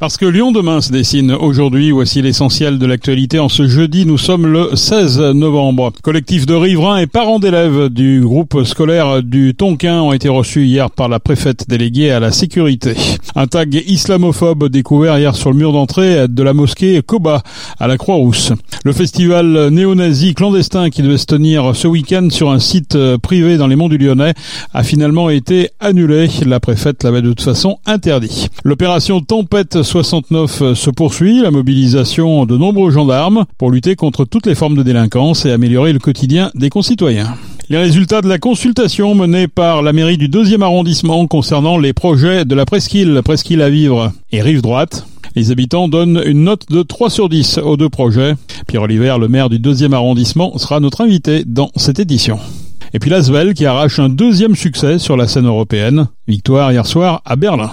Parce que Lyon demain se dessine aujourd'hui, voici l'essentiel de l'actualité. En ce jeudi, nous sommes le 16 novembre. Collectif de riverains et parents d'élèves du groupe scolaire du Tonkin ont été reçus hier par la préfète déléguée à la sécurité. Un tag islamophobe découvert hier sur le mur d'entrée de la mosquée Koba à la Croix-Rousse. Le festival néo-nazi clandestin qui devait se tenir ce week-end sur un site privé dans les monts du Lyonnais a finalement été annulé. La préfète l'avait de toute façon interdit. L'opération Tempête 69 se poursuit, la mobilisation de nombreux gendarmes pour lutter contre toutes les formes de délinquance et améliorer le quotidien des concitoyens. Les résultats de la consultation menée par la mairie du deuxième arrondissement concernant les projets de la presqu'île, presqu'île à vivre et rive droite. Les habitants donnent une note de 3 sur 10 aux deux projets. Pierre Oliver, le maire du deuxième arrondissement, sera notre invité dans cette édition. Et puis l'Asvel qui arrache un deuxième succès sur la scène européenne. Victoire hier soir à Berlin.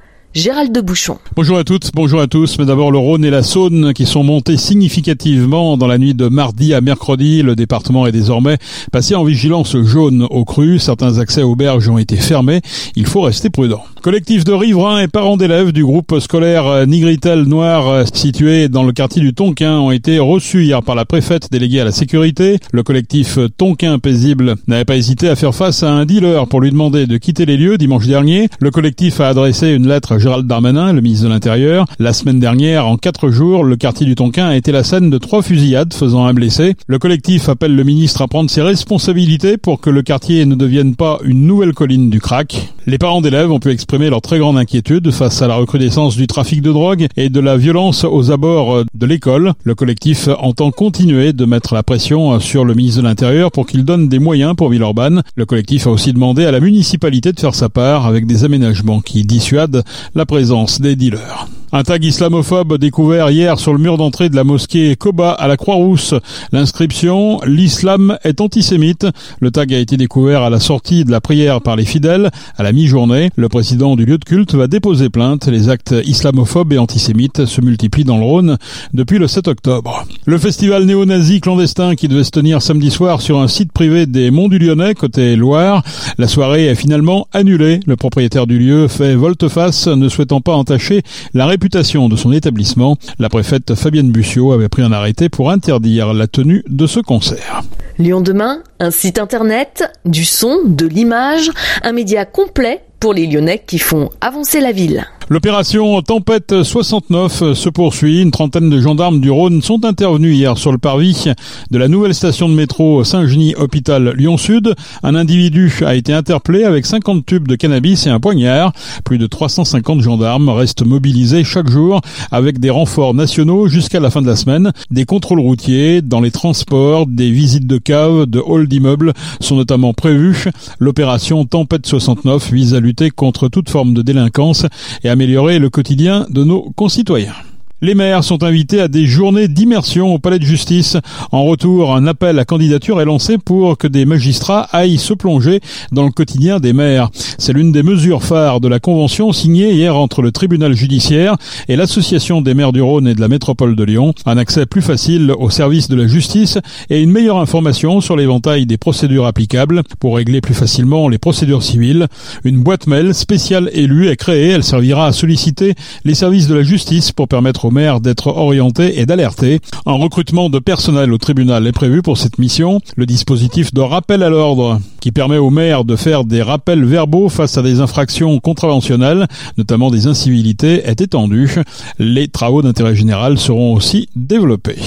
Gérald de Bouchon. Bonjour à toutes, bonjour à tous. Mais d'abord le Rhône et la Saône qui sont montés significativement dans la nuit de mardi à mercredi. Le département est désormais passé en vigilance jaune au cru. Certains accès aux berges ont été fermés. Il faut rester prudent. Collectif de riverains et parents d'élèves du groupe scolaire Nigritel Noir situé dans le quartier du Tonquin ont été reçus hier par la préfète déléguée à la sécurité. Le collectif Tonquin Paisible n'avait pas hésité à faire face à un dealer pour lui demander de quitter les lieux dimanche dernier. Le collectif a adressé une lettre Gérald Darmanin, le ministre de l'Intérieur. La semaine dernière, en quatre jours, le quartier du Tonkin a été la scène de trois fusillades faisant un blessé. Le collectif appelle le ministre à prendre ses responsabilités pour que le quartier ne devienne pas une nouvelle colline du crack. Les parents d'élèves ont pu exprimer leur très grande inquiétude face à la recrudescence du trafic de drogue et de la violence aux abords de l'école. Le collectif entend continuer de mettre la pression sur le ministre de l'Intérieur pour qu'il donne des moyens pour Villeurbanne. Le collectif a aussi demandé à la municipalité de faire sa part avec des aménagements qui dissuadent la présence des dealers. Un tag islamophobe découvert hier sur le mur d'entrée de la mosquée Koba à la Croix-Rousse. L'inscription L'islam est antisémite. Le tag a été découvert à la sortie de la prière par les fidèles à la mi-journée. Le président du lieu de culte va déposer plainte. Les actes islamophobes et antisémites se multiplient dans le Rhône depuis le 7 octobre. Le festival néo-nazi clandestin qui devait se tenir samedi soir sur un site privé des Monts du Lyonnais côté Loire. La soirée est finalement annulée. Le propriétaire du lieu fait volte-face ne souhaitant pas entacher la réputation de son établissement. La préfète Fabienne Bussiot avait pris un arrêté pour interdire la tenue de ce concert. Lyon demain, un site internet, du son, de l'image, un média complet pour les Lyonnais qui font avancer la ville. L'opération Tempête 69 se poursuit. Une trentaine de gendarmes du Rhône sont intervenus hier sur le parvis de la nouvelle station de métro Saint-Genis Hôpital Lyon-Sud. Un individu a été interpellé avec 50 tubes de cannabis et un poignard. Plus de 350 gendarmes restent mobilisés chaque jour avec des renforts nationaux jusqu'à la fin de la semaine. Des contrôles routiers dans les transports, des visites de caves, de halls d'immeubles sont notamment prévus. L'opération Tempête 69 vise à lutter contre toute forme de délinquance et à améliorer le quotidien de nos concitoyens. Les maires sont invités à des journées d'immersion au palais de justice. En retour, un appel à candidature est lancé pour que des magistrats aillent se plonger dans le quotidien des maires. C'est l'une des mesures phares de la convention signée hier entre le tribunal judiciaire et l'association des maires du Rhône et de la métropole de Lyon. Un accès plus facile au service de la justice et une meilleure information sur l'éventail des procédures applicables pour régler plus facilement les procédures civiles. Une boîte mail spéciale élue est créée. Elle servira à solliciter les services de la justice pour permettre aux d'être orienté et d'alerter. Un recrutement de personnel au tribunal est prévu pour cette mission. Le dispositif de rappel à l'ordre qui permet aux maires de faire des rappels verbaux face à des infractions contraventionnelles, notamment des incivilités, est étendu. Les travaux d'intérêt général seront aussi développés.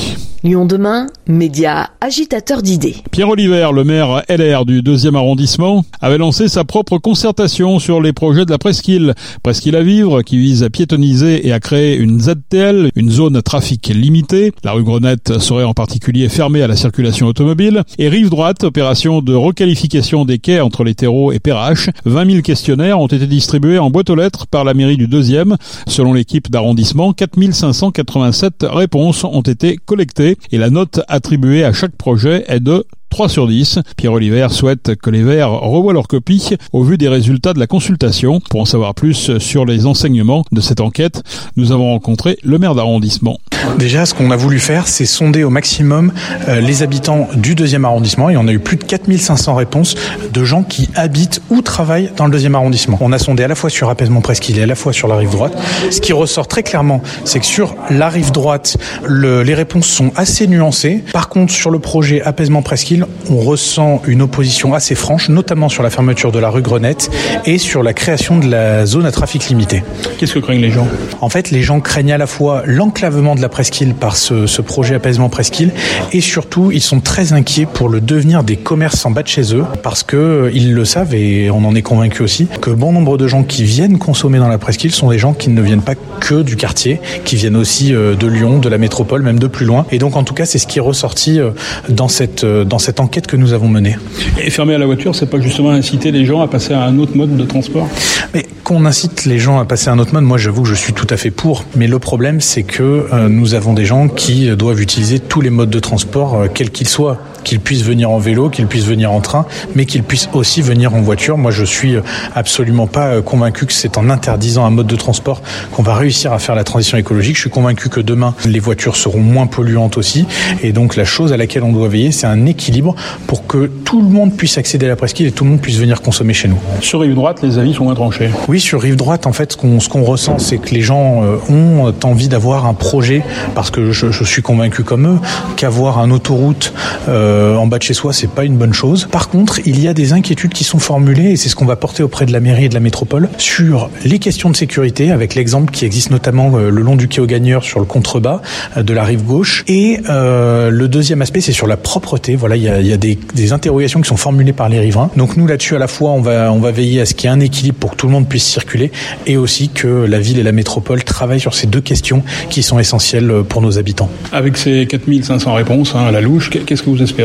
Lyon demain, média agitateur d'idées. Pierre Oliver, le maire LR du deuxième arrondissement, avait lancé sa propre concertation sur les projets de la presqu'île. Presqu'île à vivre, qui vise à piétoniser et à créer une ZTL, une zone à trafic limité. La rue Grenette serait en particulier fermée à la circulation automobile. Et rive droite, opération de requalification des quais entre les terreaux et Perrache. 20 000 questionnaires ont été distribués en boîte aux lettres par la mairie du deuxième. Selon l'équipe d'arrondissement, 4 587 réponses ont été collectées et la note attribuée à chaque projet est de 3 sur 10. Pierre Oliver souhaite que les Verts revoient leur copie au vu des résultats de la consultation. Pour en savoir plus sur les enseignements de cette enquête, nous avons rencontré le maire d'arrondissement. Déjà, ce qu'on a voulu faire, c'est sonder au maximum euh, les habitants du deuxième arrondissement et on a eu plus de 4500 réponses de gens qui habitent ou travaillent dans le deuxième arrondissement. On a sondé à la fois sur apaisement presqu'île et à la fois sur la rive droite. Ce qui ressort très clairement, c'est que sur la rive droite, le, les réponses sont assez nuancées. Par contre, sur le projet apaisement presqu'île, on ressent une opposition assez franche, notamment sur la fermeture de la rue Grenette et sur la création de la zone à trafic limité. Qu'est-ce que craignent les gens? En fait, les gens craignent à la fois l'enclavement de la presqu'île par ce, ce projet apaisement presqu'île et surtout, ils sont très inquiets pour le devenir des commerces en bas de chez eux parce que euh, ils le savent et on en est convaincu aussi que bon nombre de gens qui viennent consommer dans la presqu'île sont des gens qui ne viennent pas que du quartier, qui viennent aussi euh, de Lyon, de la métropole, même de plus loin. Et donc, en tout cas, c'est ce qui est ressorti euh, dans cette, dans cette enquête que nous avons menée. Et fermer à la voiture, c'est pas justement inciter les gens à passer à un autre mode de transport? Mais qu'on incite les gens à passer à un autre mode, moi j'avoue que je suis tout à fait pour. Mais le problème, c'est que euh, nous avons des gens qui doivent utiliser tous les modes de transport, euh, quels qu'ils soient qu'ils puissent venir en vélo, qu'ils puissent venir en train, mais qu'ils puissent aussi venir en voiture. Moi, je suis absolument pas convaincu que c'est en interdisant un mode de transport qu'on va réussir à faire la transition écologique. Je suis convaincu que demain, les voitures seront moins polluantes aussi. Et donc, la chose à laquelle on doit veiller, c'est un équilibre pour que tout le monde puisse accéder à la presqu'île et tout le monde puisse venir consommer chez nous. Sur rive droite, les avis sont moins tranchés. Oui, sur rive droite, en fait, ce qu'on ce qu'on ressent, c'est que les gens euh, ont envie d'avoir un projet, parce que je, je suis convaincu comme eux, qu'avoir un autoroute euh, en bas de chez soi, c'est pas une bonne chose. Par contre, il y a des inquiétudes qui sont formulées, et c'est ce qu'on va porter auprès de la mairie et de la métropole, sur les questions de sécurité, avec l'exemple qui existe notamment euh, le long du quai aux gagneurs sur le contrebas euh, de la rive gauche. Et euh, le deuxième aspect, c'est sur la propreté. Voilà, il y a, des, interrogations qui sont formulées par les riverains. Donc nous, là-dessus, à la fois, on va, on va veiller à ce qu'il y ait un équilibre pour que tout le monde puisse circuler, et aussi que la ville et la métropole travaillent sur ces deux questions qui sont essentielles pour nos habitants. Avec ces 4500 réponses hein, à la louche, qu'est-ce que vous espérez?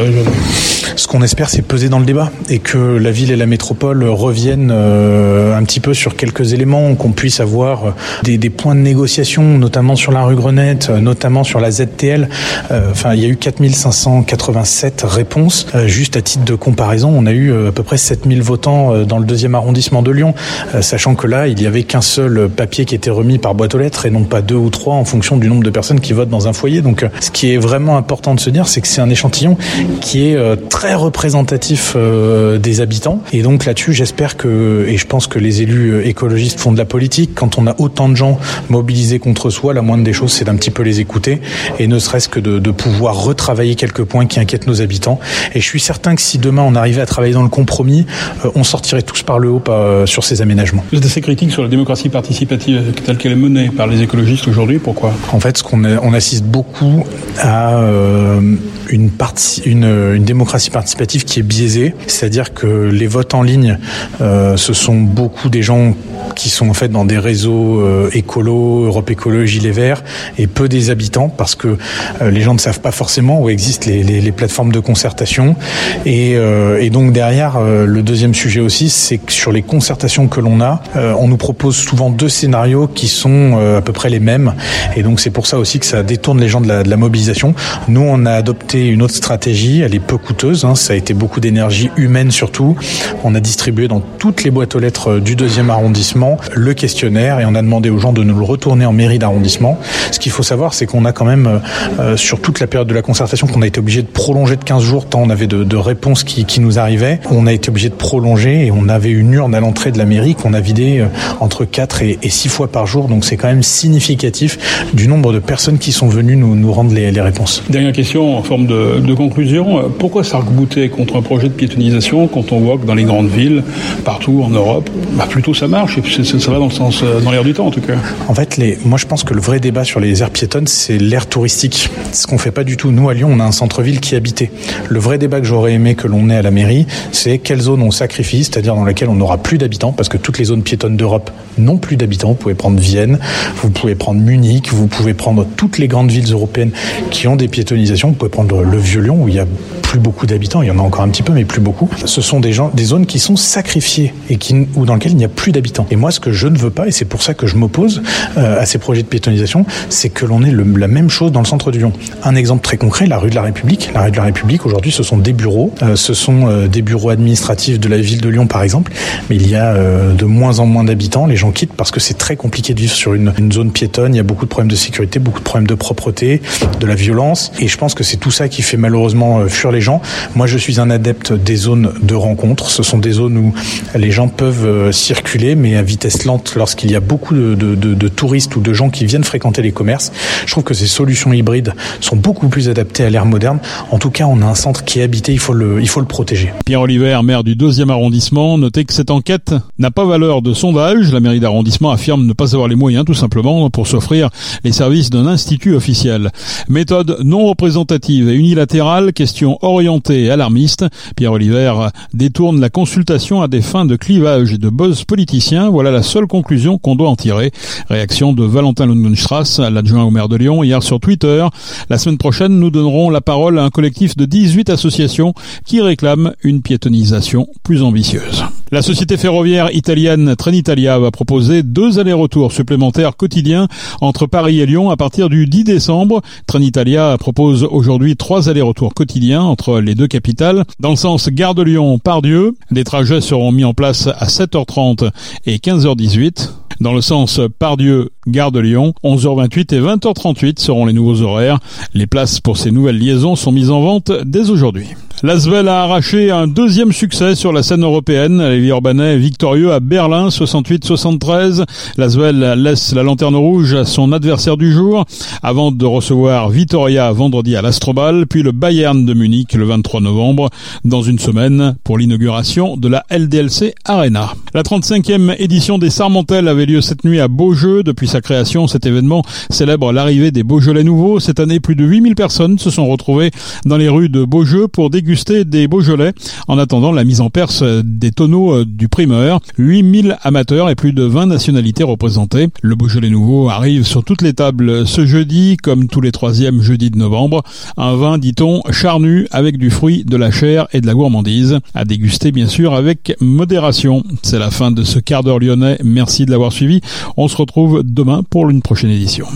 Ce qu'on espère, c'est peser dans le débat et que la ville et la métropole reviennent euh, un petit peu sur quelques éléments, qu'on puisse avoir des, des, points de négociation, notamment sur la rue Grenette, notamment sur la ZTL. Euh, enfin, il y a eu 4587 réponses. Euh, juste à titre de comparaison, on a eu à peu près 7000 votants dans le deuxième arrondissement de Lyon, sachant que là, il y avait qu'un seul papier qui était remis par boîte aux lettres et non pas deux ou trois en fonction du nombre de personnes qui votent dans un foyer. Donc, ce qui est vraiment important de se dire, c'est que c'est un échantillon qui est euh, très représentatif euh, des habitants. Et donc là-dessus, j'espère que, et je pense que les élus écologistes font de la politique, quand on a autant de gens mobilisés contre soi, la moindre des choses, c'est d'un petit peu les écouter et ne serait-ce que de, de pouvoir retravailler quelques points qui inquiètent nos habitants. Et je suis certain que si demain on arrivait à travailler dans le compromis, euh, on sortirait tous par le haut sur ces aménagements. Vous êtes assez critique sur la démocratie participative telle qu'elle est menée par les écologistes aujourd'hui. Pourquoi? En fait, ce qu'on on assiste beaucoup à euh, une, partie, une, une, démocratie participative qui est biaisée, c'est-à-dire que les votes en ligne, euh, ce sont beaucoup des gens qui sont en fait dans des réseaux euh, écolos, Europe Écologie, Les Verts, et peu des habitants, parce que euh, les gens ne savent pas forcément où existent les, plateformes de concertation. Et, euh, donc derrière, euh, le deuxième sujet aussi, c'est que sur les concertations que l'on a, on nous propose souvent deux scénarios qui sont à peu près les mêmes. Et donc c'est pour ça aussi que ça détourne les gens de la mobilisation. Nous, on a adopté une autre stratégie, elle est peu coûteuse, hein, ça a été beaucoup d'énergie humaine surtout. On a distribué dans toutes les boîtes aux lettres du deuxième arrondissement le questionnaire et on a demandé aux gens de nous le retourner en mairie d'arrondissement. Ce qu'il faut savoir, c'est qu'on a quand même, euh, sur toute la période de la concertation, qu'on a été obligé de prolonger de 15 jours, tant on avait de, réponses qui, nous arrivaient. On a été obligé de prolonger et on avait une urne à l'entrée de la mairie qu'on a vidée entre 4 et, et 6 fois par jour. Donc c'est quand même significatif du nombre de personnes qui sont venues nous, rendre les, réponses. Dernière question en forme de conclusion. Pourquoi s'arc-bouter contre un projet de piétonisation quand on voit que dans les grandes villes, partout en Europe, bah plutôt ça marche et ça va dans le sens, dans l'air du temps en tout cas. En fait, les, moi je pense que le vrai débat sur les aires piétonnes, c'est l'air touristique. Ce qu'on fait pas du tout. Nous à Lyon, on a un centre-ville qui est habité. Le vrai débat que j'aurais aimé que l'on ait à la mairie, c'est quelle zone on sacrifie, c'est-à-dire dans laquelle on n'aura plus d'habitants, parce que toutes les zones piétonnes d'Europe n'ont plus d'habitants. Vous pouvez prendre Vienne, vous pouvez prendre Munich, vous pouvez prendre toutes les grandes villes européennes qui ont des piétonisations. Vous pouvez prendre le Vieux Lyon où il y a Yeah. Plus beaucoup d'habitants, il y en a encore un petit peu, mais plus beaucoup. Ce sont des gens, des zones qui sont sacrifiées et qui, ou dans lesquelles il n'y a plus d'habitants. Et moi, ce que je ne veux pas, et c'est pour ça que je m'oppose euh, à ces projets de piétonisation, c'est que l'on ait le, la même chose dans le centre de Lyon. Un exemple très concret, la rue de la République. La rue de la République, aujourd'hui, ce sont des bureaux, euh, ce sont euh, des bureaux administratifs de la ville de Lyon, par exemple, mais il y a euh, de moins en moins d'habitants. Les gens quittent parce que c'est très compliqué de vivre sur une, une zone piétonne. Il y a beaucoup de problèmes de sécurité, beaucoup de problèmes de propreté, de la violence, et je pense que c'est tout ça qui fait malheureusement fuir les gens. Moi, je suis un adepte des zones de rencontre. Ce sont des zones où les gens peuvent circuler, mais à vitesse lente lorsqu'il y a beaucoup de, de, de, touristes ou de gens qui viennent fréquenter les commerces. Je trouve que ces solutions hybrides sont beaucoup plus adaptées à l'ère moderne. En tout cas, on a un centre qui est habité, il faut le, il faut le protéger. Pierre Oliver, maire du deuxième arrondissement, notez que cette enquête n'a pas valeur de sondage. La mairie d'arrondissement affirme ne pas avoir les moyens, tout simplement, pour s'offrir les services d'un institut officiel. Méthode non représentative et unilatérale, question orientée et alarmiste. Pierre Oliver détourne la consultation à des fins de clivage et de buzz politiciens. Voilà la seule conclusion qu'on doit en tirer. Réaction de Valentin Lungenstrass, l'adjoint au maire de Lyon, hier sur Twitter. La semaine prochaine, nous donnerons la parole à un collectif de 18 associations qui réclament une piétonisation plus ambitieuse. La société ferroviaire italienne Trenitalia va proposer deux allers-retours supplémentaires quotidiens entre Paris et Lyon à partir du 10 décembre. Trenitalia propose aujourd'hui trois allers-retours quotidiens entre les deux capitales. Dans le sens gare de Lyon, Pardieu, les trajets seront mis en place à 7h30 et 15h18. Dans le sens Pardieu, Gare de Lyon, 11h28 et 20h38 seront les nouveaux horaires. Les places pour ces nouvelles liaisons sont mises en vente dès aujourd'hui. L'Asvel a arraché un deuxième succès sur la scène européenne. Les Urbanais victorieux à Berlin 68-73. L'Asvel laisse la lanterne rouge à son adversaire du jour avant de recevoir Vitoria vendredi à l'Astrobal, puis le Bayern de Munich le 23 novembre dans une semaine pour l'inauguration de la LDLC Arena. La 35e édition des Sarmentelles avait lieu cette nuit à Beaujeu. Depuis sa création, cet événement célèbre l'arrivée des Beaujolais nouveaux. Cette année, plus de 8000 personnes se sont retrouvées dans les rues de Beaujeu pour déguster des Beaujolais en attendant la mise en perce des tonneaux du primeur. 8000 amateurs et plus de 20 nationalités représentées. Le Beaujolais nouveau arrive sur toutes les tables ce jeudi, comme tous les troisièmes jeudis de novembre. Un vin, dit-on, charnu avec du fruit, de la chair et de la gourmandise. À déguster, bien sûr, avec modération. C'est la fin de ce quart d'heure lyonnais. Merci de l'avoir On se retrouve demain pour une prochaine édition.